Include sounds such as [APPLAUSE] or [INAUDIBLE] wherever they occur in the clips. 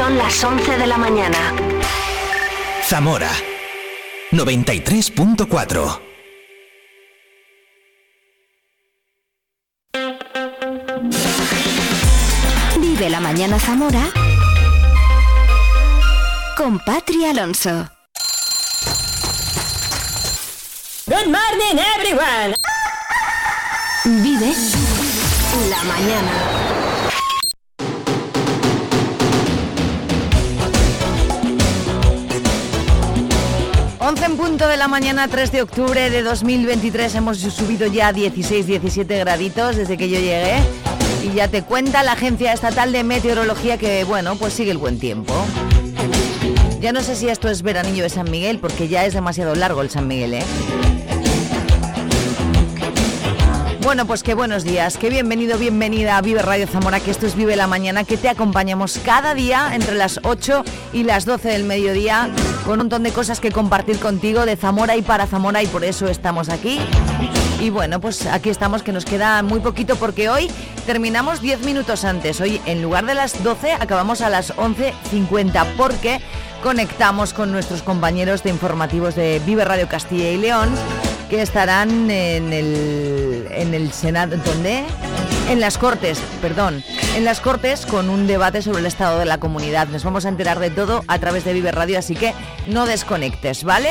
Son las 11 de la mañana. Zamora 93.4 Vive la mañana Zamora con Patri Alonso. Good morning everyone. Vive la mañana. Once en punto de la mañana, 3 de octubre de 2023. Hemos subido ya 16, 17 graditos desde que yo llegué. Y ya te cuenta la Agencia Estatal de Meteorología que, bueno, pues sigue el buen tiempo. Ya no sé si esto es veranillo de San Miguel, porque ya es demasiado largo el San Miguel, ¿eh? Bueno, pues qué buenos días, qué bienvenido, bienvenida a Vive Radio Zamora, que esto es Vive la Mañana, que te acompañamos cada día entre las 8 y las 12 del mediodía con un montón de cosas que compartir contigo de Zamora y para Zamora y por eso estamos aquí. Y bueno, pues aquí estamos, que nos queda muy poquito porque hoy terminamos 10 minutos antes. Hoy en lugar de las 12 acabamos a las 11.50 porque conectamos con nuestros compañeros de informativos de Vive Radio Castilla y León que estarán en el, en el Senado, ¿dónde? En las Cortes, perdón, en las Cortes con un debate sobre el estado de la comunidad. Nos vamos a enterar de todo a través de Vive Radio, así que no desconectes, ¿vale?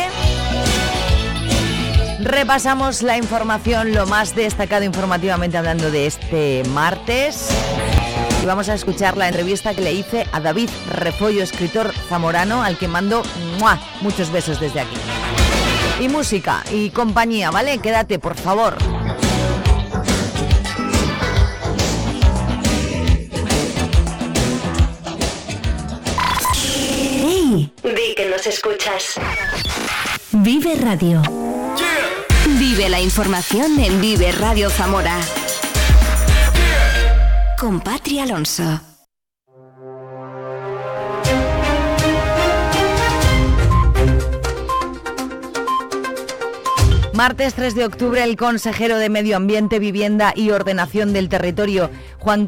Repasamos la información, lo más destacado informativamente hablando de este martes. Y vamos a escuchar la entrevista que le hice a David Refollo, escritor zamorano, al que mando muchos besos desde aquí y música y compañía, ¿vale? Quédate, por favor. ¡Hey! Di que nos escuchas. Vive Radio. Vive la información en Vive Radio Zamora. Con Patria Alonso. Martes 3 de octubre, el consejero de Medio Ambiente, Vivienda y Ordenación del Territorio, Juan,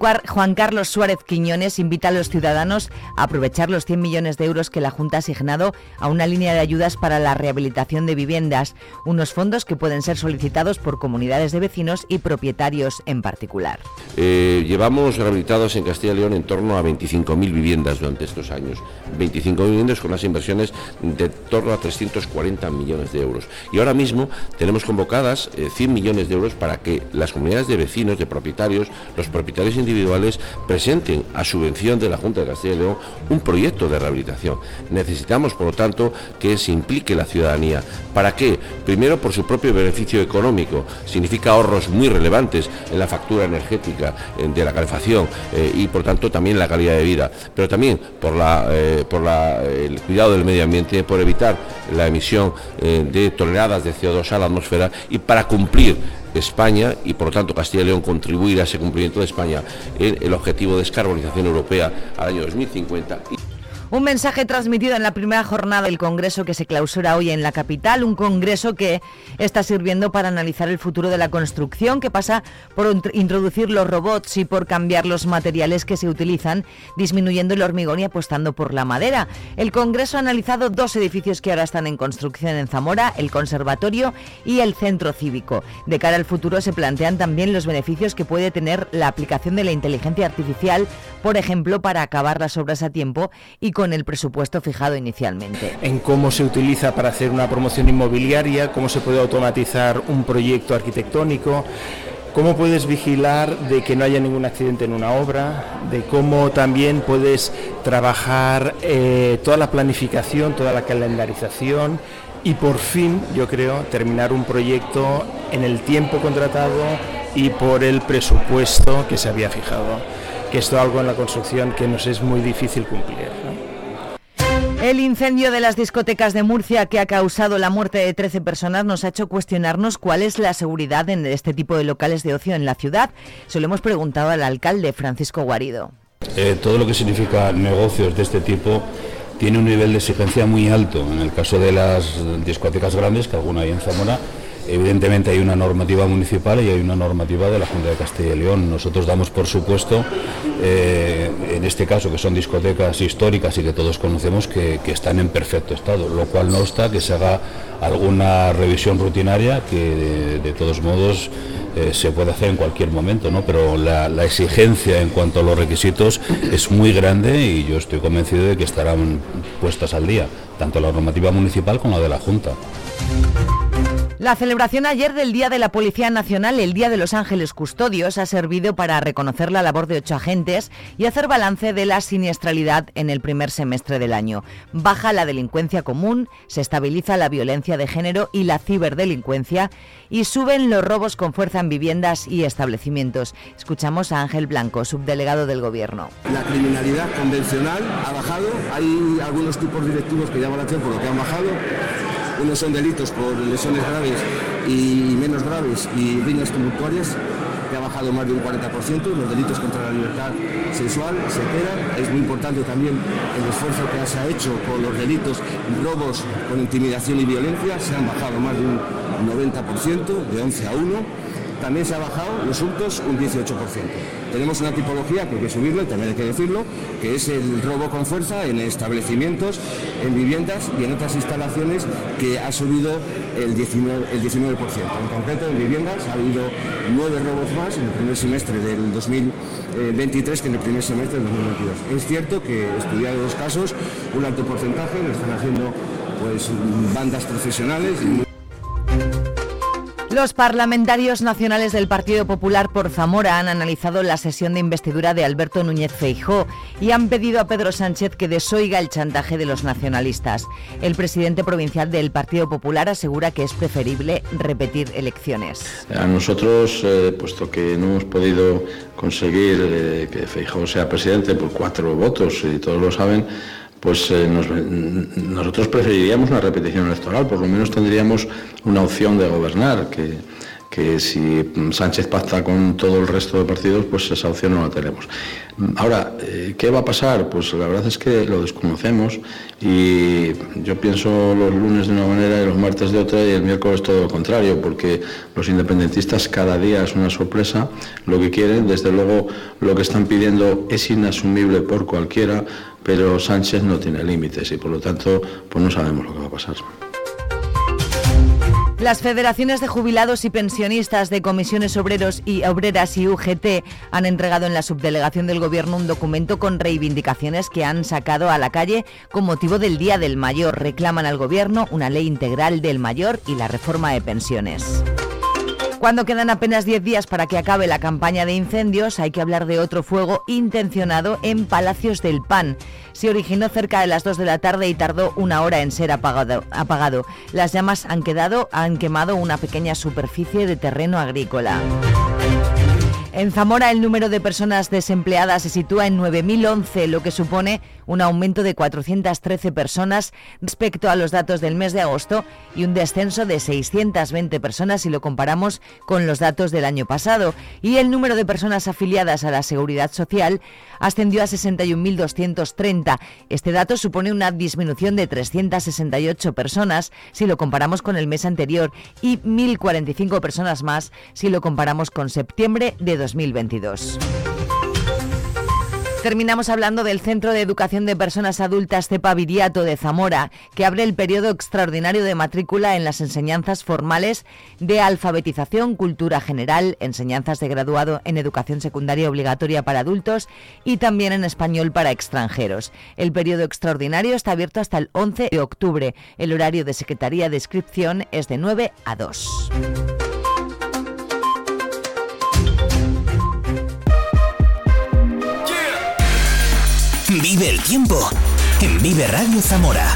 Carlos Suárez Quiñones, invita a los ciudadanos a aprovechar los 100 millones de euros que la Junta ha asignado a una línea de ayudas para la rehabilitación de viviendas, unos fondos que pueden ser solicitados por comunidades de vecinos y propietarios en particular. Eh, llevamos rehabilitados en Castilla y León en torno a 25.000 viviendas durante estos años. 25.000 viviendas con las inversiones de torno a 340 millones de euros. Y ahora mismo tenemos convocadas 100 eh, millones de euros para que las comunidades de vecinos, de propietarios, los propietarios individuales presenten a subvención de la Junta de Castilla y León un proyecto de rehabilitación. Necesitamos, por lo tanto, que se implique la ciudadanía. ¿Para qué? Primero, por su propio beneficio económico. Significa ahorros muy relevantes en la factura energética, de la calefacción eh, y, por tanto, también la calidad de vida. Pero también por, la, eh, por el cuidado del medio ambiente, por evitar la emisión de toneladas de CO2 a la y para cumplir España y por lo tanto Castilla y León contribuir a ese cumplimiento de España en el objetivo de descarbonización europea al año 2050. Un mensaje transmitido en la primera jornada del Congreso que se clausura hoy en la capital, un Congreso que está sirviendo para analizar el futuro de la construcción, que pasa por introducir los robots y por cambiar los materiales que se utilizan, disminuyendo el hormigón y apostando por la madera. El Congreso ha analizado dos edificios que ahora están en construcción en Zamora, el Conservatorio y el Centro Cívico. De cara al futuro se plantean también los beneficios que puede tener la aplicación de la inteligencia artificial, por ejemplo, para acabar las obras a tiempo y el presupuesto fijado inicialmente. En cómo se utiliza para hacer una promoción inmobiliaria, cómo se puede automatizar un proyecto arquitectónico. ¿Cómo puedes vigilar de que no haya ningún accidente en una obra? De cómo también puedes trabajar eh, toda la planificación, toda la calendarización y por fin, yo creo, terminar un proyecto en el tiempo contratado y por el presupuesto que se había fijado. Que esto es algo en la construcción que nos es muy difícil cumplir. El incendio de las discotecas de Murcia que ha causado la muerte de 13 personas nos ha hecho cuestionarnos cuál es la seguridad en este tipo de locales de ocio en la ciudad. Se lo hemos preguntado al alcalde Francisco Guarido. Eh, todo lo que significa negocios de este tipo tiene un nivel de exigencia muy alto. En el caso de las discotecas grandes, que alguna hay en Zamora, evidentemente hay una normativa municipal y hay una normativa de la Junta de Castilla y León. Nosotros damos por supuesto, eh, en este caso que son discotecas históricas y que todos conocemos, que, están en perfecto estado, lo cual no está que se haga alguna revisión rutinaria que de, todos modos eh, se puede hacer en cualquier momento, ¿no? pero la, la, exigencia en cuanto a los requisitos es muy grande y yo estoy convencido de que estarán puestas al día, tanto la normativa municipal como la de la Junta. La celebración ayer del Día de la Policía Nacional, el Día de los Ángeles Custodios, ha servido para reconocer la labor de ocho agentes y hacer balance de la siniestralidad en el primer semestre del año. Baja la delincuencia común, se estabiliza la violencia de género y la ciberdelincuencia y suben los robos con fuerza en viviendas y establecimientos. Escuchamos a Ángel Blanco, subdelegado del Gobierno. La criminalidad convencional ha bajado, hay algunos tipos directivos que llaman la atención por lo que han bajado unos son delitos por lesiones graves y menos graves y riñas tumultuarias, que ha bajado más de un 40%, los delitos contra la libertad sexual se quedan. Es muy importante también el esfuerzo que se ha hecho con los delitos robos con intimidación y violencia, se han bajado más de un 90%, de 11 a 1 también se ha bajado los hurtos un 18%. Tenemos una tipología que hay que subirlo, también hay que decirlo, que es el robo con fuerza en establecimientos, en viviendas y en otras instalaciones que ha subido el 19%. En concreto, en viviendas ha habido nueve robos más en el primer semestre del 2023 que en el primer semestre del 2022. Es cierto que estudiado los casos, un alto porcentaje lo están haciendo pues bandas profesionales. Los parlamentarios nacionales del Partido Popular por Zamora han analizado la sesión de investidura de Alberto Núñez Feijó y han pedido a Pedro Sánchez que desoiga el chantaje de los nacionalistas. El presidente provincial del Partido Popular asegura que es preferible repetir elecciones. A nosotros, eh, puesto que no hemos podido conseguir eh, que Feijó sea presidente por cuatro votos, y todos lo saben, pues eh, nosotros preferiríamos una repetición electoral, por lo menos tendríamos una opción de gobernar, que, que si Sánchez pacta con todo el resto de partidos, pues esa opción no la tenemos. Ahora, eh, ¿qué va a pasar? Pues la verdad es que lo desconocemos y yo pienso los lunes de una manera y los martes de otra y el miércoles todo lo contrario, porque los independentistas cada día es una sorpresa lo que quieren, desde luego lo que están pidiendo es inasumible por cualquiera, pero Sánchez no tiene límites y por lo tanto pues no sabemos lo que va a pasar. Las federaciones de jubilados y pensionistas de comisiones obreros y obreras y UGT han entregado en la subdelegación del Gobierno un documento con reivindicaciones que han sacado a la calle con motivo del Día del Mayor. Reclaman al Gobierno una ley integral del mayor y la reforma de pensiones. Cuando quedan apenas 10 días para que acabe la campaña de incendios, hay que hablar de otro fuego intencionado en Palacios del Pan. Se originó cerca de las 2 de la tarde y tardó una hora en ser apagado. apagado. Las llamas han, quedado, han quemado una pequeña superficie de terreno agrícola. En Zamora el número de personas desempleadas se sitúa en 9.011, lo que supone un aumento de 413 personas respecto a los datos del mes de agosto y un descenso de 620 personas si lo comparamos con los datos del año pasado. Y el número de personas afiliadas a la Seguridad Social ascendió a 61.230. Este dato supone una disminución de 368 personas si lo comparamos con el mes anterior y 1.045 personas más si lo comparamos con septiembre de 2022. Terminamos hablando del Centro de Educación de Personas Adultas Cepa Viriato de Zamora, que abre el periodo extraordinario de matrícula en las enseñanzas formales de alfabetización, cultura general, enseñanzas de graduado en educación secundaria obligatoria para adultos y también en español para extranjeros. El periodo extraordinario está abierto hasta el 11 de octubre. El horario de Secretaría de Inscripción es de 9 a 2. Vive el tiempo en Vive Radio Zamora.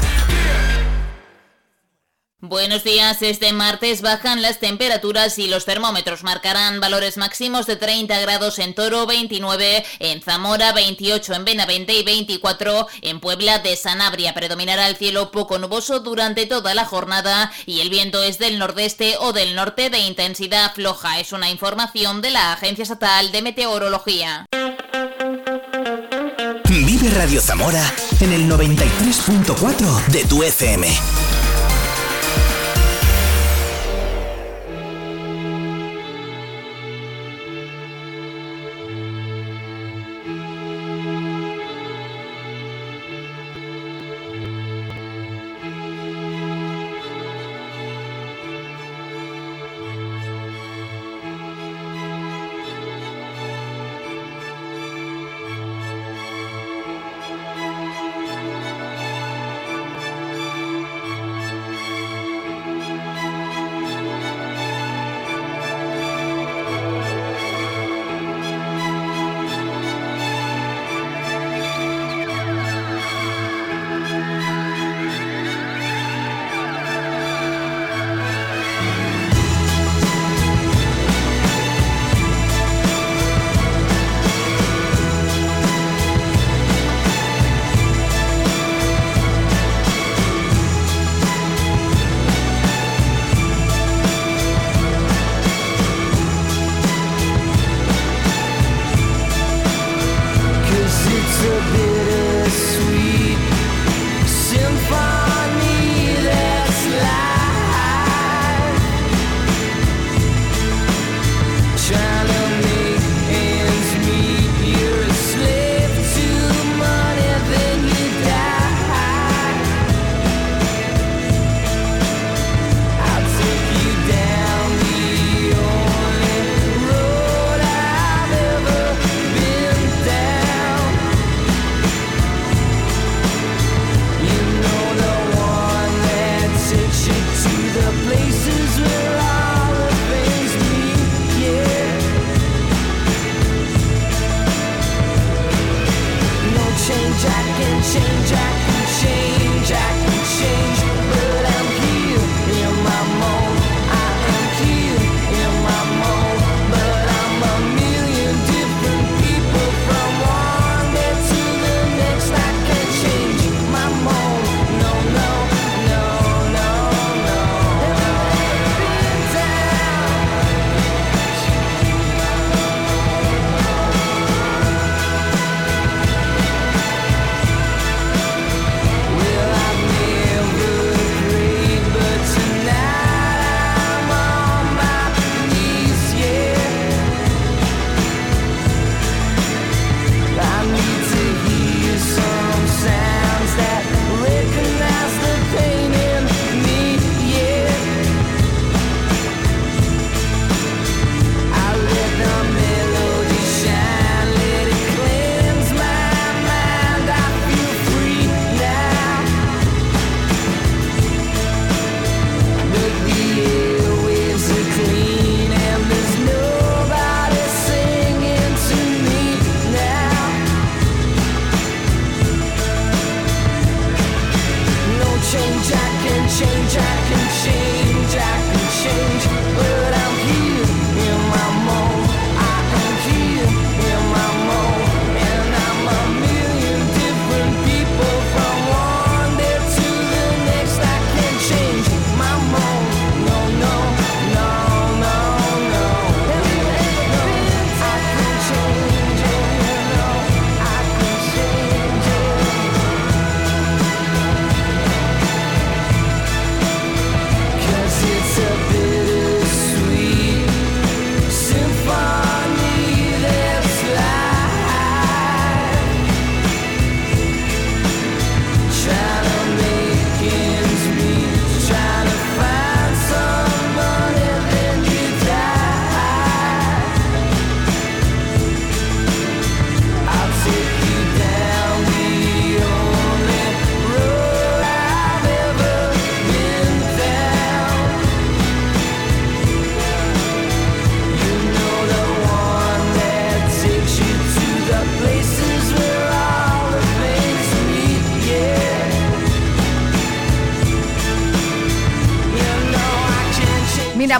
Buenos días, este martes bajan las temperaturas y los termómetros marcarán valores máximos de 30 grados en Toro, 29 en Zamora, 28 en Benavente y 24 en Puebla de Sanabria. Predominará el cielo poco nuboso durante toda la jornada y el viento es del nordeste o del norte de intensidad floja. Es una información de la Agencia Estatal de Meteorología. Radio Zamora en el 93.4 de tu FM.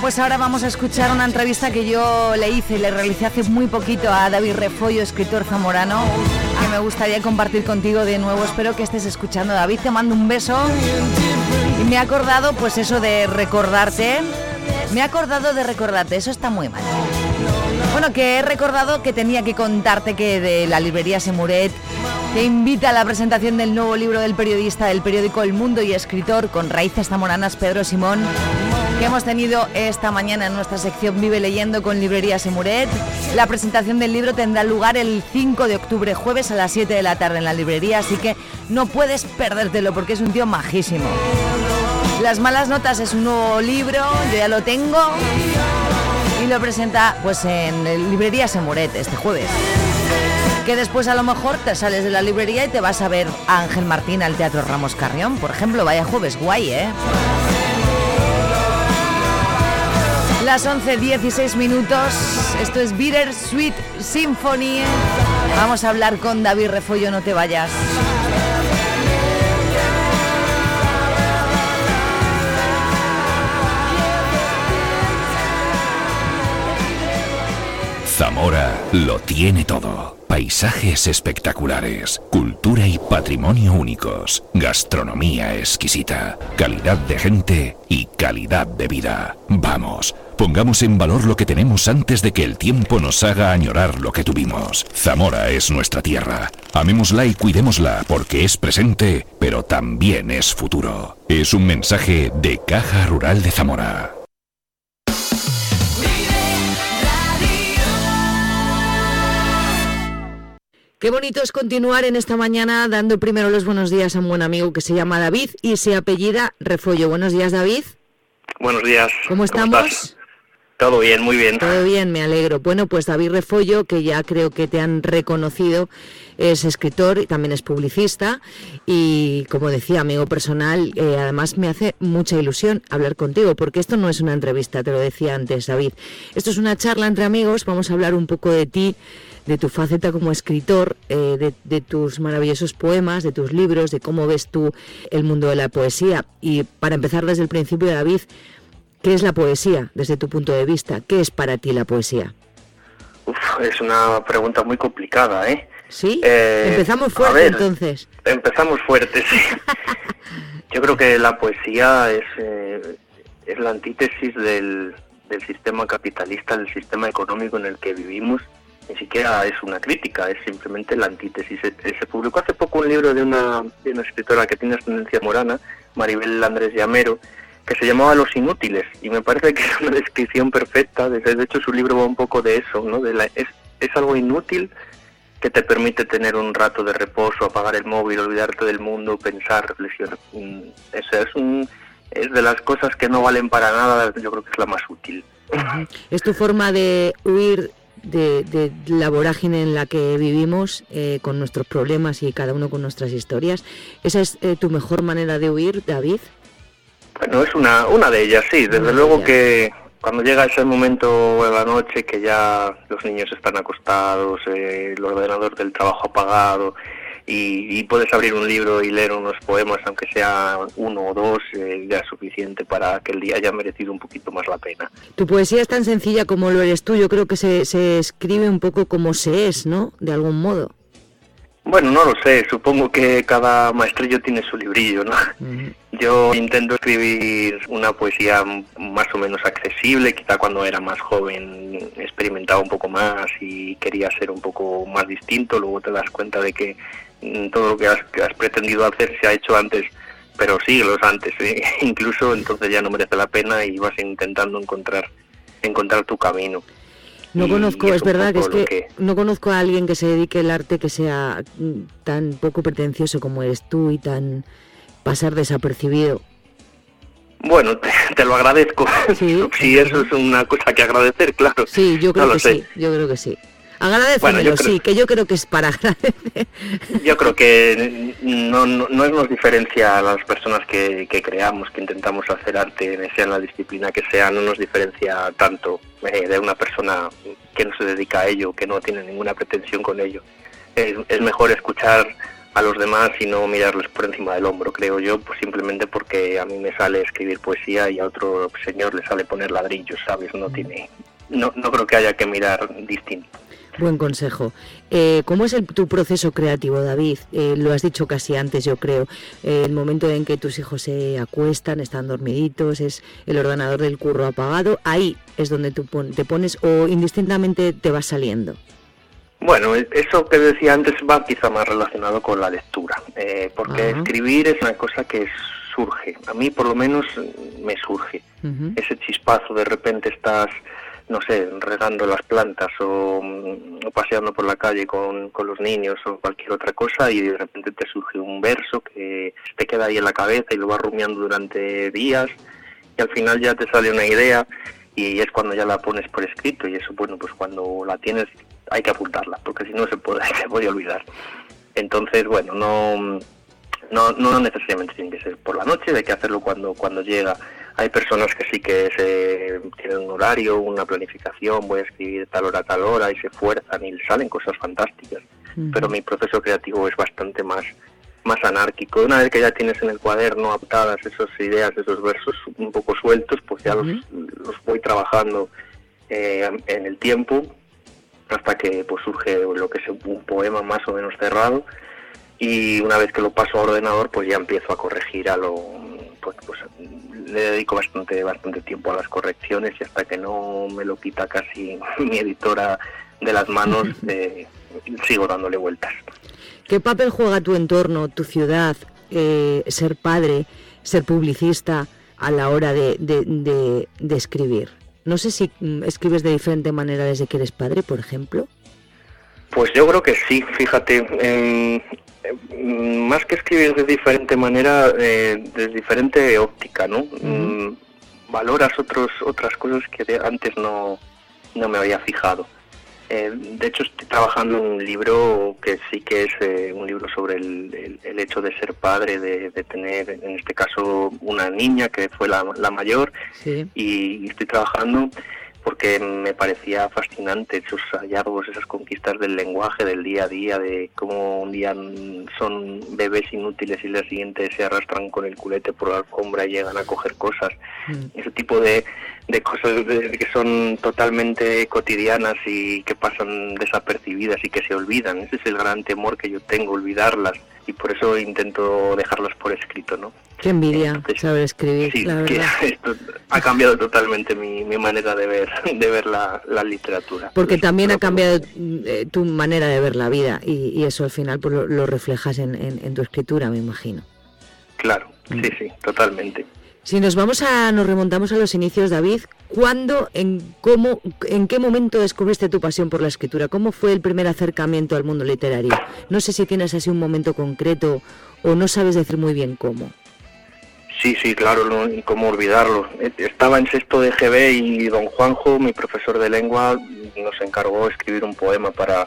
Pues ahora vamos a escuchar una entrevista que yo le hice le realicé hace muy poquito a David Refollo, escritor zamorano, que me gustaría compartir contigo de nuevo. Espero que estés escuchando. David, te mando un beso. Y me he acordado, pues eso de recordarte. Me he acordado de recordarte, eso está muy mal. Bueno, que he recordado que tenía que contarte que de la librería Semuret te invita a la presentación del nuevo libro del periodista del periódico El Mundo y escritor con raíces zamoranas Pedro Simón que hemos tenido esta mañana en nuestra sección Vive Leyendo con Librería Semuret. La presentación del libro tendrá lugar el 5 de octubre, jueves a las 7 de la tarde en la librería, así que no puedes perdértelo porque es un tío majísimo. Las malas notas es un nuevo libro, yo ya lo tengo y lo presenta pues en Librería Semuret este jueves. Que después a lo mejor te sales de la librería y te vas a ver a Ángel Martín al Teatro Ramos Carrión, por ejemplo, vaya jueves guay, ¿eh? Las 11.16 minutos. Esto es Bitter Sweet Symphony. Vamos a hablar con David Refollo, no te vayas. Zamora lo tiene todo. Paisajes espectaculares, cultura y patrimonio únicos, gastronomía exquisita, calidad de gente y calidad de vida. Vamos Pongamos en valor lo que tenemos antes de que el tiempo nos haga añorar lo que tuvimos. Zamora es nuestra tierra. Amémosla y cuidémosla porque es presente, pero también es futuro. Es un mensaje de Caja Rural de Zamora. Qué bonito es continuar en esta mañana dando primero los buenos días a un buen amigo que se llama David y se apellida Refollo. Buenos días, David. Buenos días. ¿Cómo estamos? Todo bien, muy bien. Todo bien, me alegro. Bueno, pues David Refollo, que ya creo que te han reconocido, es escritor y también es publicista y, como decía, amigo personal, eh, además me hace mucha ilusión hablar contigo, porque esto no es una entrevista, te lo decía antes, David. Esto es una charla entre amigos, vamos a hablar un poco de ti, de tu faceta como escritor, eh, de, tus maravillosos poemas, de tus libros, de cómo ves tú el mundo de la poesía. Y para empezar desde el principio, David, ¿qué es la poesía desde tu punto de vista? ¿Qué es para ti la poesía? es una pregunta muy complicada, ¿eh? Sí, eh, empezamos fuerte entonces. Empezamos fuerte, sí. [LAUGHS] Yo creo que la poesía es, eh, es la antítesis del, del sistema capitalista, del sistema económico en el que vivimos. Ni siquiera es una crítica, es simplemente la antítesis. Se, publicó hace poco un libro de una, de una escritora que tiene ascendencia morana, Maribel Andrés Llamero, que se llamaba Los Inútiles, y me parece que es una [LAUGHS] descripción perfecta. De, hecho, su libro va un poco de eso, ¿no? De la, es, es algo inútil que te permite tener un rato de reposo, apagar el móvil, olvidarte del mundo, pensar, reflexionar. Mm, eso es un es de las cosas que no valen para nada, yo creo que es la más útil. ¿Es tu forma de huir de, la vorágine en la que vivimos, eh, con nuestros problemas y cada uno con nuestras historias? ¿Esa es eh, tu mejor manera de huir, David? Bueno, es una, una de ellas, sí. Desde luego que cuando llega ese momento de la noche que ya los niños están acostados, eh, el ordenador del trabajo apagado, y, puedes abrir un libro y leer unos poemas, aunque sea uno o dos, eh, ya es suficiente para que el día haya merecido un poquito más la pena. Tu poesía es tan sencilla como lo eres tú, yo creo que se, se escribe un poco como se es, ¿no? De algún modo. Bueno, no lo sé, supongo que cada maestrillo tiene su librillo, ¿no? Yo intento escribir una poesía más o menos accesible, quizá cuando era más joven experimentaba un poco más y quería ser un poco más distinto, luego te das cuenta de que mm, todo lo que has, pretendido hacer se ha hecho antes, pero siglos antes, ¿eh? [LAUGHS] incluso entonces ya no merece la pena y vas intentando encontrar, encontrar tu camino. No conozco, es, verdad que es que, no conozco a alguien que se dedique al arte que sea tan poco pretencioso como eres tú y tan pasar desapercibido. Bueno, te, lo agradezco. ¿Sí? [LAUGHS] eso es una cosa que agradecer, claro. Sí, yo creo que sí, yo creo que sí. Agradecemelo, sí, que yo creo que es para [LAUGHS] agradecer. Yo creo que no, no, nos diferencia a las personas que, creamos, que intentamos hacer arte, sea en la disciplina que sea, no nos diferencia tanto eh, de una persona que no se dedica a ello, que no tiene ninguna pretensión con ello. Es, es mejor escuchar a los demás y no mirarles por encima del hombro, creo yo, pues simplemente porque a mí me sale escribir poesía y a otro señor le sale poner ladrillos, ¿sabes? No tiene, no, no creo que haya que mirar distinto. Buen consejo. Eh, ¿Cómo es el, tu proceso creativo, David? Eh, lo has dicho casi antes, yo creo. Eh, el momento en que tus hijos se acuestan, están dormiditos, es el ordenador del curro apagado. Ahí es donde tú te pones o indistintamente te vas saliendo. Bueno, eso que decía antes va quizá más relacionado con la lectura, porque escribir es una cosa que surge. A mí, por lo menos, me surge. Ese chispazo, de repente estás no sé, regando las plantas o, paseando por la calle con, con, los niños o cualquier otra cosa y de repente te surge un verso que te queda ahí en la cabeza y lo vas rumiando durante días y al final ya te sale una idea y es cuando ya la pones por escrito y eso, bueno, pues cuando la tienes hay que apuntarla porque si no se puede, [LAUGHS] se puede olvidar. Entonces, bueno, no, no, no necesariamente tiene que ser por la noche, hay que hacerlo cuando, cuando llega hay personas que sí que se tienen un horario, una planificación, voy a escribir tal hora, tal hora y se esfuerzan y salen cosas fantásticas. Pero mi proceso creativo es bastante más más anárquico. Una vez que ya tienes en el cuaderno adaptadas esas ideas, esos versos un poco sueltos, pues ya los, voy trabajando eh, en el tiempo hasta que pues surge lo que es un poema más o menos cerrado y una vez que lo paso a ordenador pues ya empiezo a corregir a lo pues, pues le dedico bastante, bastante tiempo a las correcciones y hasta que no me lo quita casi [LAUGHS] mi editora de las manos, [LAUGHS] eh, sigo dándole vueltas. ¿Qué papel juega tu entorno, tu ciudad, eh, ser padre, ser publicista a la hora de, de, de, escribir? No sé si mm, escribes de diferente manera desde que eres padre, por ejemplo. Pues yo creo que sí, fíjate, más que escribir de diferente manera, eh, de diferente óptica, ¿no? Mm, valoras otros, otras cosas que antes no, no me había fijado. Eh, de hecho, estoy trabajando en un libro que sí que es eh, un libro sobre el, el, hecho de ser padre, de, tener, en este caso, una niña que fue la, la mayor, y estoy trabajando porque me parecía fascinante esos hallazgos, esas conquistas del lenguaje, del día a día, de cómo un día son bebés inútiles y el día siguiente se arrastran con el culete por la alfombra y llegan a coger cosas. Mm. Ese tipo de, de cosas que son totalmente cotidianas y que pasan desapercibidas y que se olvidan. Ese es el gran temor que yo tengo, olvidarlas. Y por eso intento dejarlas por escrito, ¿no? Qué envidia saber escribir, sí, [LAUGHS] esto ha cambiado totalmente mi, manera de ver, de ver la, literatura. Porque también ha cambiado eh, tu manera de ver la vida y, eso al final pues, lo, reflejas en, tu escritura, me imagino. Claro, sí, mm. sí, totalmente. Si nos vamos a, nos remontamos a los inicios, David, ¿cuándo, en cómo, en qué momento descubriste tu pasión por la escritura? ¿Cómo fue el primer acercamiento al mundo literario? No sé si tienes así un momento concreto o no sabes decir muy bien cómo. Sí, sí, claro, no, y cómo olvidarlo. Estaba en sexto de GB y don Juanjo, mi profesor de lengua, nos encargó de escribir un poema para,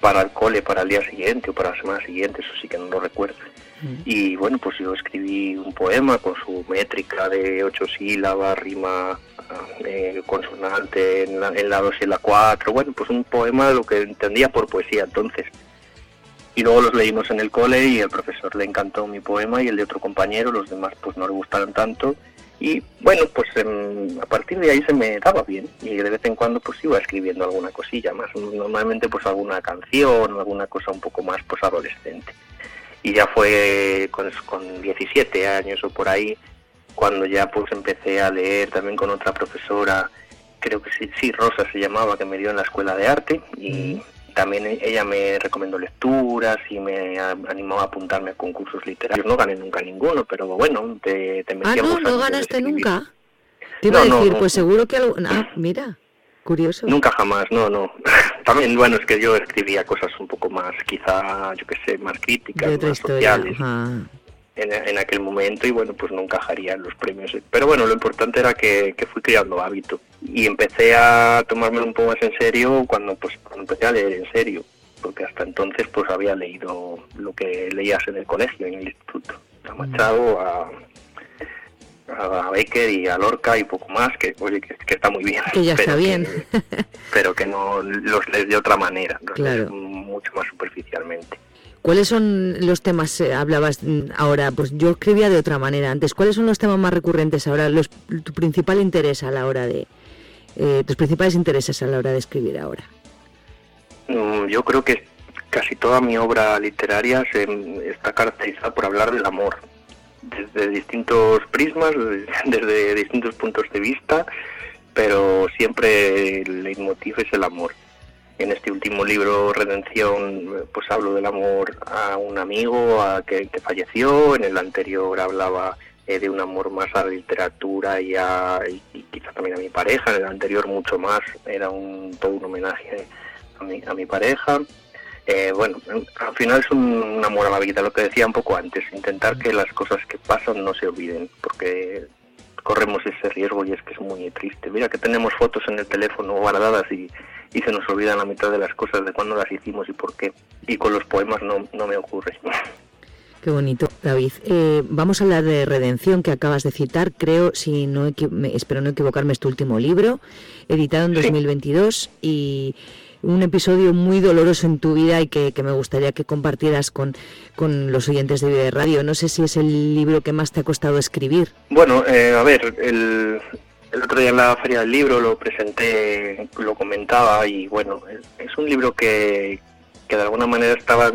para el cole, para el día siguiente o para la semana siguiente, eso sí que no lo recuerdo. Y bueno, pues yo escribí un poema con su métrica de ocho sílabas, rima eh, consonante en la, en la dos y en la cuatro. Bueno, pues un poema lo que entendía por poesía entonces. Y luego los leímos en el cole y el profesor le encantó mi poema y el de otro compañero, los demás pues no le gustaron tanto. Y bueno, pues a partir de ahí se me daba bien y de vez en cuando pues iba escribiendo alguna cosilla más, normalmente pues alguna canción, alguna cosa un poco más pues adolescente. Y ya fue con, con 17 años o por ahí cuando ya pues empecé a leer también con otra profesora, creo que sí, sí, Rosa se llamaba, que me dio en la escuela de arte y también ella me recomendó lecturas y me animó a apuntarme a concursos literarios. No gané nunca ninguno, pero bueno, te, te Ah, no, no ganaste nunca. Te iba a decir, pues seguro que algo... Ah, mira, curioso. Nunca jamás, no, no. [LAUGHS] También, bueno, es que yo escribía cosas un poco más, quizá, yo qué sé, más críticas, más sociales. En, aquel momento y bueno, pues no encajaría en los premios. Pero bueno, lo importante era que, fui creando hábito y empecé a tomármelo un poco más en serio cuando pues empecé a leer en serio, porque hasta entonces pues había leído lo que leías en el colegio, en el instituto, a Machado, a, a Becker y a Lorca y poco más, que oye, que, está muy bien. Que ya está bien. pero que no los lees de otra manera, mucho más superficialmente. ¿Cuáles son los temas, eh, hablabas mm, ahora, pues yo escribía de otra manera antes, ¿cuáles son los temas más recurrentes ahora, los, tu principal interés a la hora de, eh, tus principales intereses a la hora de escribir ahora? Mm, yo creo que casi toda mi obra literaria se, está caracterizada por hablar del amor, desde distintos prismas, [LAUGHS] desde distintos puntos de vista, pero siempre el leitmotiv es el amor. En este último libro, Redención, pues hablo del amor a un amigo a que, falleció, en el anterior hablaba eh, de un amor más a la literatura y, a, y, quizá también a mi pareja, en el anterior mucho más, era un, todo un homenaje a mi, a mi pareja. Eh, bueno, al final es un amor a la vida, lo que decía un poco antes, intentar que las cosas que pasan no se olviden, porque corremos ese riesgo y es que es muy triste. Mira que tenemos fotos en el teléfono guardadas y, y se nos olvidan la mitad de las cosas de cuándo las hicimos y por qué. Y con los poemas no, no me ocurre. Qué bonito, David. Eh, vamos a hablar de Redención, que acabas de citar. Creo, si no espero no equivocarme, es tu último libro, editado en 2022 y un episodio muy doloroso en tu vida y que, me gustaría que compartieras con, con los oyentes de Vive Radio. No sé si es el libro que más te ha costado escribir. Bueno, eh, a ver, el, el otro día en la Feria del Libro lo presenté, lo comentaba y bueno, es un libro que, que de alguna manera estaba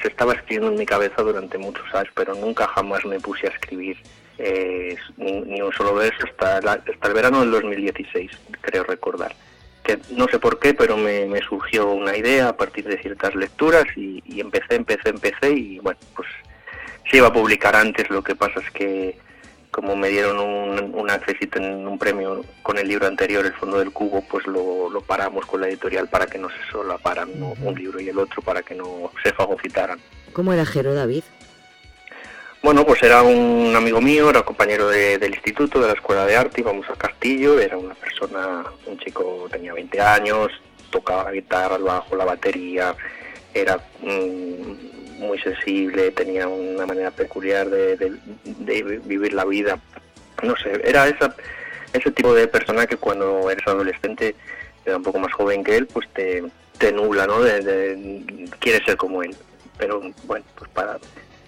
se estaba escribiendo en mi cabeza durante muchos años, pero nunca jamás me puse a escribir eh, ni, un solo verso hasta, hasta el verano del 2016, creo recordar que no sé por qué, pero me, surgió una idea a partir de ciertas lecturas y, empecé, empecé, empecé y bueno, pues se iba a publicar antes, lo que pasa es que como me dieron un, un accesito en un premio con el libro anterior, El Fondo del Cubo, pues lo, paramos con la editorial para que no se solaparan un libro y el otro, para que no se fagocitaran. ¿Cómo era Jero David? Bueno, pues era un amigo mío, era compañero del instituto, de la escuela de arte, íbamos a Castillo, era una persona, un chico, tenía 20 años, tocaba la guitarra, el bajo, la batería, era mm, muy sensible, tenía una manera peculiar de, vivir la vida. No sé, era esa, ese tipo de persona que cuando eres adolescente, era un poco más joven que él, pues te, te nubla, ¿no? De, de, quieres ser como él. Pero bueno, pues para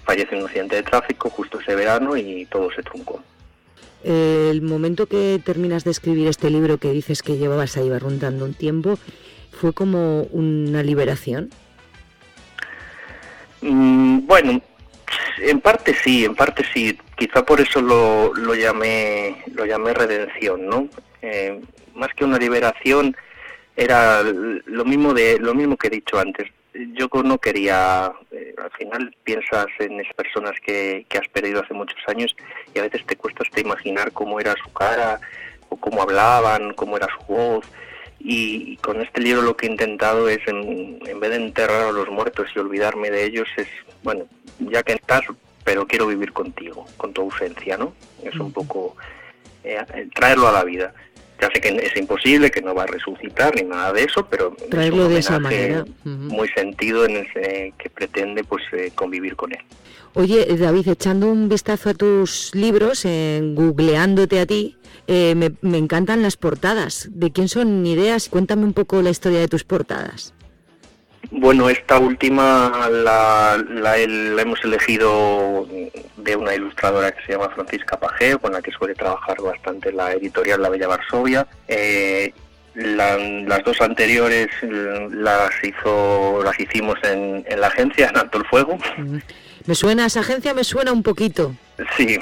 fallece en un accidente de tráfico justo ese verano y todo se truncó. El momento que terminas de escribir este libro que dices que llevabas ahí rondando un tiempo, ¿fue como una liberación? Mm, bueno, en parte sí, en parte sí. Quizá por eso lo, lo llamé lo llamé redención, ¿no? Eh, más que una liberación era lo mismo de lo mismo que he dicho antes. Yo no quería, eh, al final piensas en esas personas que, que has perdido hace muchos años y a veces te cuesta hasta imaginar cómo era su cara o cómo hablaban, cómo era su voz y con este libro lo que he intentado es, en, vez de enterrar a los muertos y olvidarme de ellos, es, bueno, ya que estás, pero quiero vivir contigo, con tu ausencia, ¿no? Es un poco eh, traerlo a la vida. Ya sé que es imposible, que no va a resucitar ni nada de eso, pero traerlo de esa manera muy sentido en ese que pretende pues eh, convivir con él. Oye, David, echando un vistazo a tus libros, en googleándote a ti, eh, me, encantan las portadas. ¿De quién son ideas? Cuéntame un poco la historia de tus portadas. Bueno, esta última la, hemos elegido de una ilustradora que se llama Francisca Pajeo, con la que suele trabajar bastante la editorial La Bella Varsovia. Eh, las dos anteriores las hizo las hicimos en, la agencia, en Alto el Fuego. Me suena, esa agencia me suena un poquito. Sí,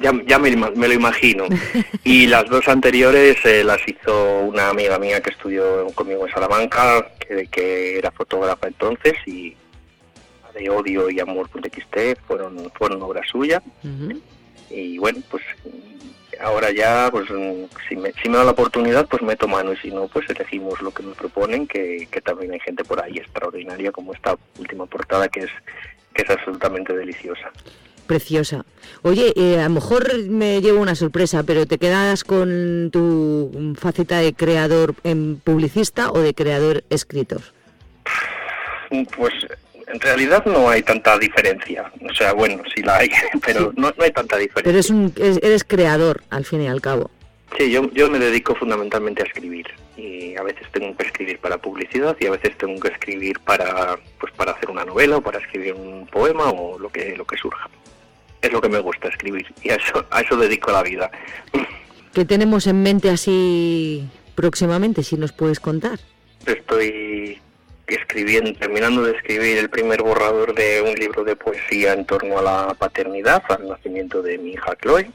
ya, ya me, lo imagino. [LAUGHS] Y las dos anteriores eh, las hizo una amiga mía que estudió conmigo en Salamanca, que, que era fotógrafa entonces, y de odio y amor.xt fueron, fueron obra suya. Y bueno, pues ahora ya, pues si me, si me da la oportunidad, pues meto mano y si no, pues elegimos lo que me proponen, que, que también hay gente por ahí extraordinaria como esta última portada que es, que es absolutamente deliciosa preciosa. Oye, eh, a lo mejor me llevo una sorpresa, pero ¿te quedas con tu faceta de creador en publicista o de creador escritor? Pues en realidad no hay tanta diferencia. O sea, bueno, sí la hay, [LAUGHS] pero no, hay tanta diferencia. Pero es un, eres creador, al fin y al cabo. Sí, yo, yo me dedico fundamentalmente a escribir y a veces tengo que escribir para publicidad y a veces tengo que escribir para pues para hacer una novela o para escribir un poema o lo que lo que surja es lo que me gusta escribir y a eso, a eso dedico la vida. ¿Qué tenemos en mente así próximamente, si nos puedes contar? Estoy escribiendo, terminando de escribir el primer borrador de un libro de poesía en torno a la paternidad, al nacimiento de mi hija Chloe.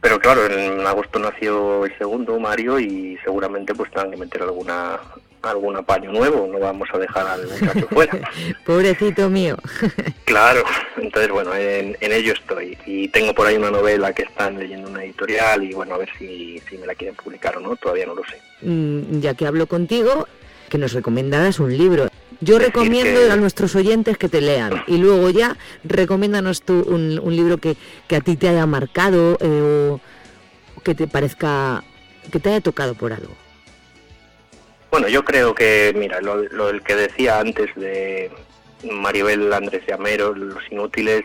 Pero claro, en agosto nació el segundo, Mario, y seguramente pues tengan que meter alguna algún apaño nuevo, no vamos a dejar al muchacho fuera. [LAUGHS] Pobrecito mío. [LAUGHS] claro, entonces bueno, en, ello estoy. Y tengo por ahí una novela que están leyendo una editorial y bueno, a ver si, si me la quieren publicar o no, todavía no lo sé. Mm, ya que hablo contigo, que nos recomendaras un libro. Yo recomiendo a nuestros oyentes que te lean y luego ya recomiéndanos tú un, un libro que, que, a ti te haya marcado eh, o que te parezca, que te haya tocado por algo. Bueno, yo creo que, mira, lo, lo que decía antes de Maribel Andrés Llamero, Los Inútiles,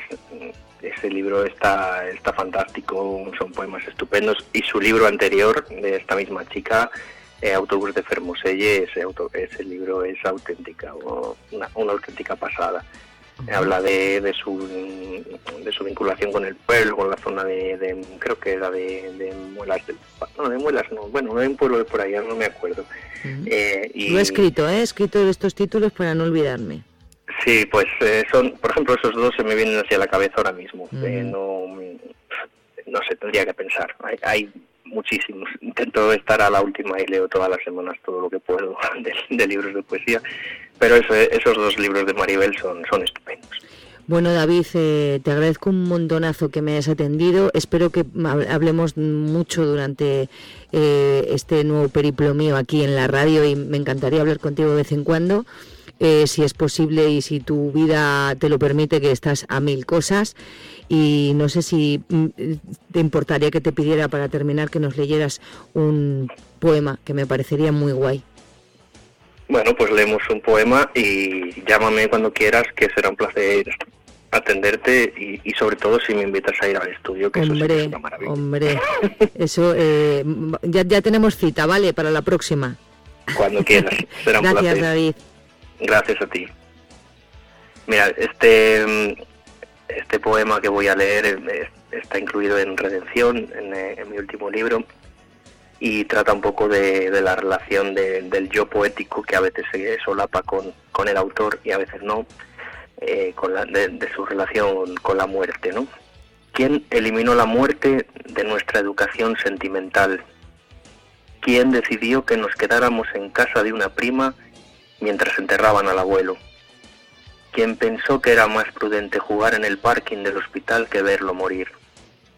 ese libro está, está fantástico, son poemas estupendos, y su libro anterior, de esta misma chica, eh, Autobús de Fermoselle, ese, auto, ese libro es auténtica, una auténtica pasada. Habla de, de, su, de su vinculación con el pueblo, con la zona de, creo que era de, de Muelas, no, de Muelas no, bueno, no hay un pueblo de por allá, no me acuerdo. Eh, y, Lo he escrito, ¿eh? he escrito estos títulos para no olvidarme. Sí, pues eh, son, por ejemplo, esos dos se me vienen hacia la cabeza ahora mismo. Eh, no, no sé, tendría que pensar. Hay, hay muchísimos. Intento estar a la última y leo todas las semanas todo lo que puedo [LAUGHS] de, libros de poesía, pero esos dos libros de Maribel son, son estupendos. Bueno, David, eh, te agradezco un montonazo que me hayas atendido. Espero que hablemos mucho durante eh, este nuevo periplo mío aquí en la radio y me encantaría hablar contigo de vez en cuando. Eh, si es posible y si tu vida te lo permite, que estás a mil cosas. Y no sé si mm, te importaría que te pidiera para terminar que nos leyeras un poema que me parecería muy guay. Bueno, pues leemos un poema y llámame cuando quieras, que será un placer atenderte y, sobre todo si me invitas a ir al estudio, que hombre, eso es una maravilla. Hombre, [LAUGHS] eso eh, ya, ya tenemos cita, ¿vale? Para la próxima. Cuando quieras, será un Gracias, David. Gracias a ti. Mira, este, este poema que voy a leer eh, está incluido en Redención, en, en mi último libro, y trata un poco de, la relación del yo poético que a veces se solapa con, con el autor y a veces no, eh, con la, de, su relación con la muerte. ¿no? ¿Quién eliminó la muerte de nuestra educación sentimental? ¿Quién decidió que nos quedáramos en casa de una prima mientras enterraban al abuelo? ¿Quién pensó que era más prudente jugar en el parking del hospital que verlo morir?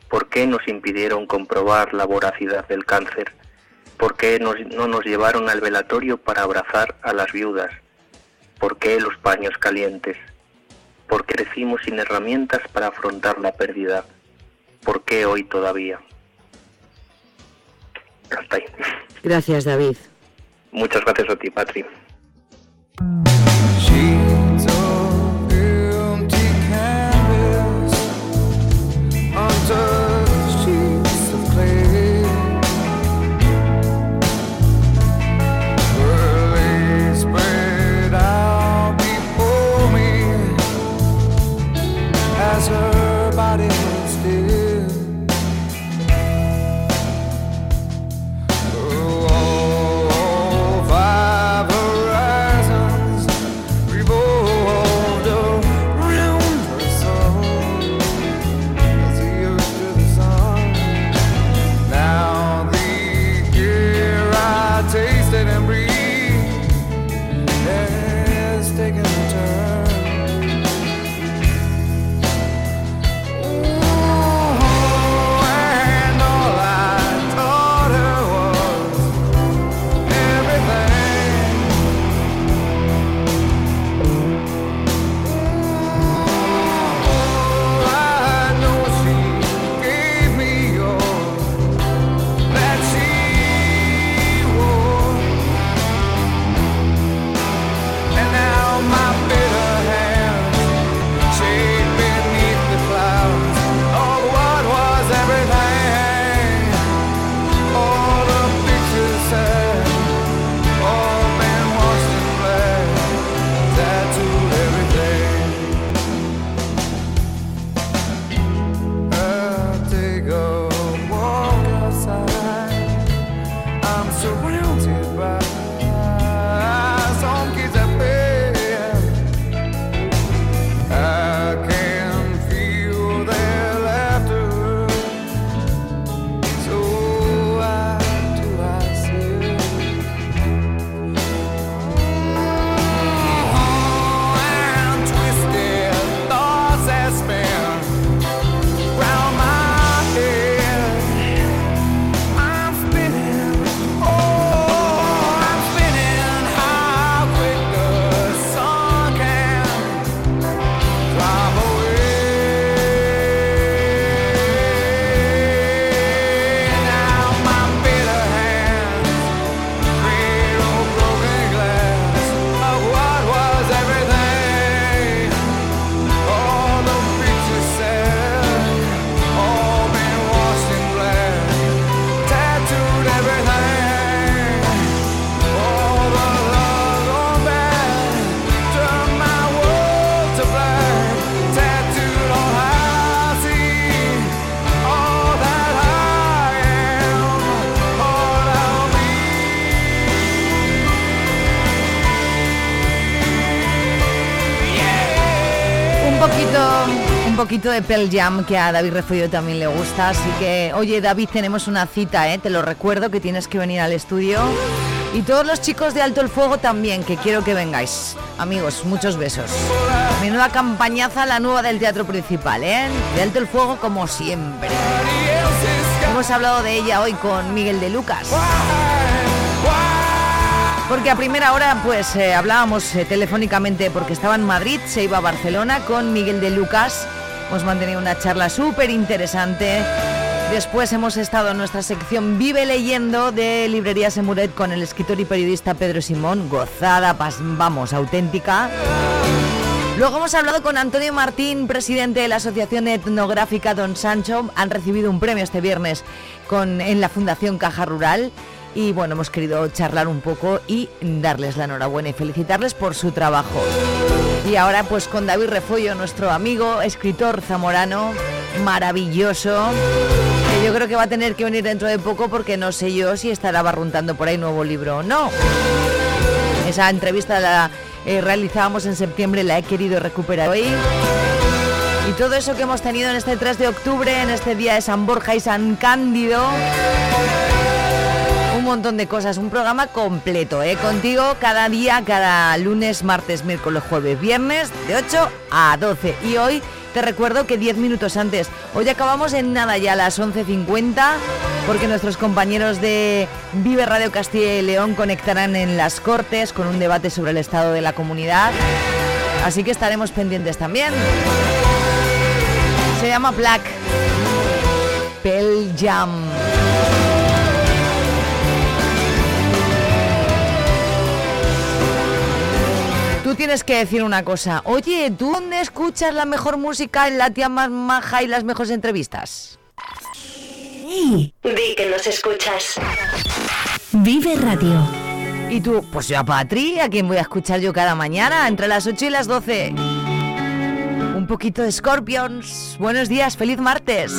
¿Por qué nos impidieron comprobar la voracidad del cáncer? ¿Por qué no nos llevaron al velatorio para abrazar a las viudas? ¿Por qué los paños calientes? ¿Por qué crecimos sin herramientas para afrontar la pérdida? ¿Por qué hoy todavía? Hasta ahí. Gracias, David. Muchas gracias a ti, Patri. Poquito de Pearl Jam que a David Refollo también le gusta, así que, oye David, tenemos una cita, ¿eh? te lo recuerdo que tienes que venir al estudio. Y todos los chicos de Alto el Fuego también, que quiero que vengáis. Amigos, muchos besos. Menuda campañaza la nueva del teatro principal, ¿eh? De Alto el Fuego como siempre. Hemos hablado de ella hoy con Miguel de Lucas. Porque a primera hora pues eh, hablábamos eh, telefónicamente porque estaba en Madrid, se iba a Barcelona con Miguel de Lucas Hemos mantenido una charla súper interesante. Después hemos estado en nuestra sección Vive leyendo de Librerías Emuret con el escritor y periodista Pedro Simón. Gozada, vamos, auténtica. Luego hemos hablado con Antonio Martín, presidente de la Asociación Etnográfica Don Sancho. Han recibido un premio este viernes con, en la Fundación Caja Rural. Y bueno, hemos querido charlar un poco y darles la enhorabuena y felicitarles por su trabajo. Y ahora pues con David Refollo, nuestro amigo, escritor zamorano, maravilloso, que yo creo que va a tener que venir dentro de poco porque no sé yo si estará barruntando por ahí nuevo libro o no. Esa entrevista la eh, realizábamos en septiembre, la he querido recuperar hoy. Y todo eso que hemos tenido en este 3 de octubre, en este día de San Borja y San Cándido. Un montón de cosas, un programa completo, ¿eh? Contigo cada día, cada lunes, martes, miércoles, jueves, viernes, de 8 a 12. Y hoy te recuerdo que 10 minutos antes, hoy acabamos en nada ya a las 11.50, porque nuestros compañeros de Vive Radio Castilla y León conectarán en las Cortes con un debate sobre el estado de la comunidad. Así que estaremos pendientes también. Se llama Black Pell Jam. Tú tienes que decir una cosa. Oye, ¿tú dónde escuchas la mejor música, la tía más maja y las mejores entrevistas? Di que nos escuchas. Vive Radio. ¿Y tú? Pues yo a Patri, a quien voy a escuchar yo cada mañana, entre las 8 y las 12. Un poquito de Scorpions. Buenos días, feliz martes.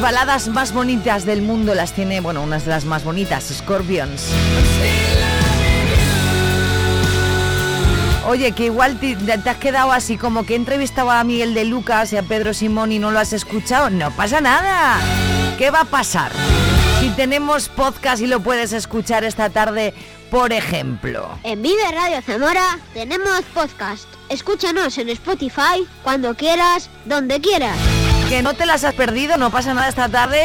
Baladas más bonitas del mundo las tiene, bueno, unas de las más bonitas, Scorpions. Oye, que igual te, te has quedado así como que entrevistaba a Miguel de Lucas y a Pedro Simón y no lo has escuchado. No pasa nada. ¿Qué va a pasar? Si tenemos podcast y lo puedes escuchar esta tarde, por ejemplo. En Vive Radio Zamora tenemos podcast. Escúchanos en Spotify cuando quieras, donde quieras. Que no te las has perdido, no pasa nada esta tarde.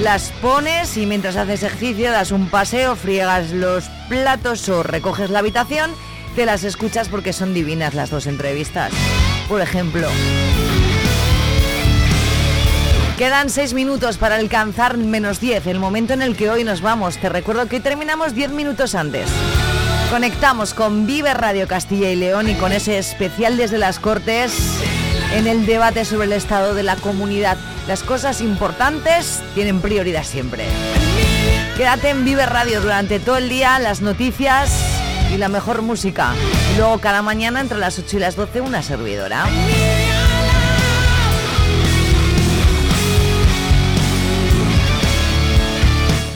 Las pones y mientras haces ejercicio das un paseo, friegas los platos o recoges la habitación, te las escuchas porque son divinas las dos entrevistas. Por ejemplo. Quedan seis minutos para alcanzar menos 10, el momento en el que hoy nos vamos. Te recuerdo que terminamos 10 minutos antes. Conectamos con Vive Radio Castilla y León y con ese especial desde las Cortes en el debate sobre el estado de la comunidad. Las cosas importantes tienen prioridad siempre. Quédate en Vive Radio durante todo el día, las noticias y la mejor música. Y luego cada mañana entre las 8 y las 12 una servidora.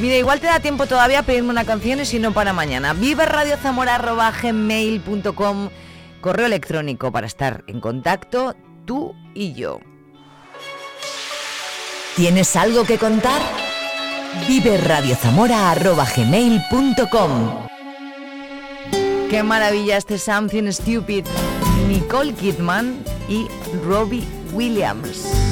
Mira, igual te da tiempo todavía a pedirme una canción y si no para mañana. viverradiozamora.gmail.com Correo electrónico para estar en contacto tú y yo. ¿Tienes algo que contar? viverradiozamora.gmail.com Qué maravilla este Something Stupid. Nicole Kidman y Robbie Williams.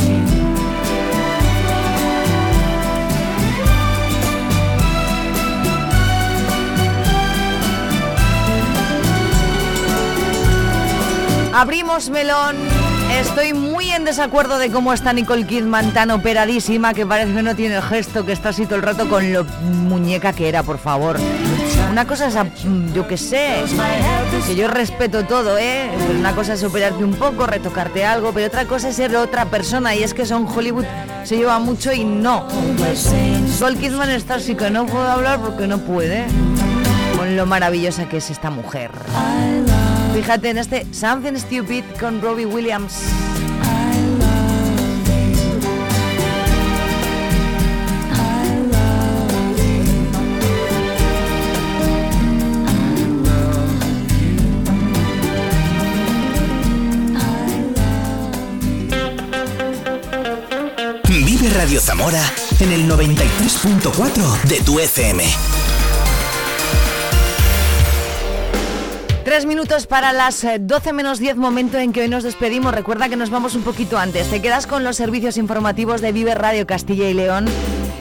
Abrimos melón. Estoy muy en desacuerdo de cómo está Nicole Kidman tan operadísima que parece que no tiene el gesto, que está así todo el rato con lo muñeca que era, por favor. Una cosa es, yo que sé, que yo respeto todo, ¿eh? Una cosa es operarte un poco, retocarte algo, pero otra cosa es ser otra persona y es que son Hollywood se lleva mucho y no. Nicole Kidman está así que no puedo hablar porque no puede. Con lo maravillosa que es esta mujer. Fíjate en este Something Stupid con Robbie Williams. Vive Radio Zamora en el 93.4 de tu FM. Tres minutos para las eh, 12 menos 10, momento en que hoy nos despedimos. Recuerda que nos vamos un poquito antes. Te quedas con los servicios informativos de Vive Radio Castilla y León,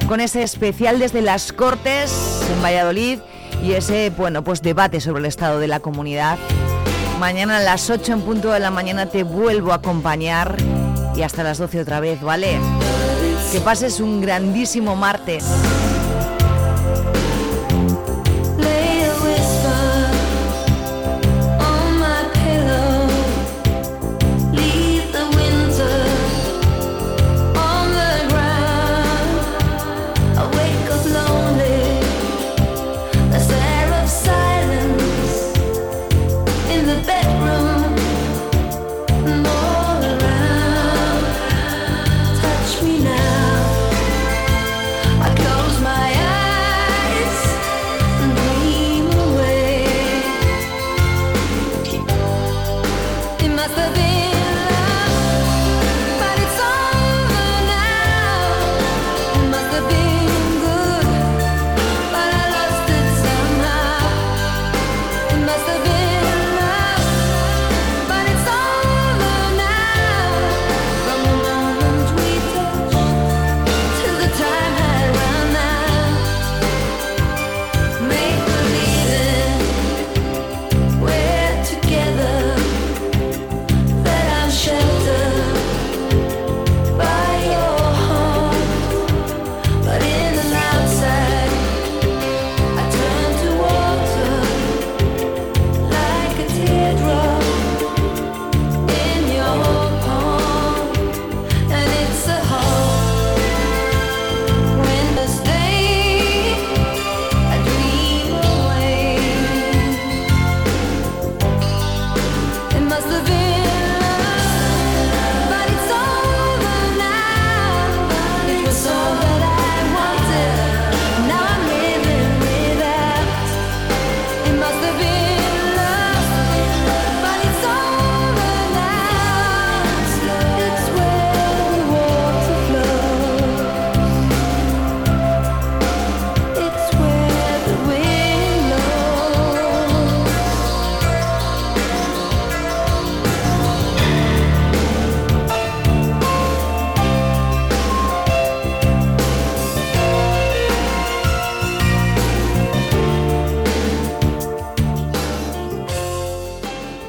con ese especial desde las Cortes en Valladolid y ese, bueno, pues debate sobre el estado de la comunidad. Mañana a las 8 en punto de la mañana te vuelvo a acompañar y hasta las 12 otra vez, ¿vale? Que pases un grandísimo martes.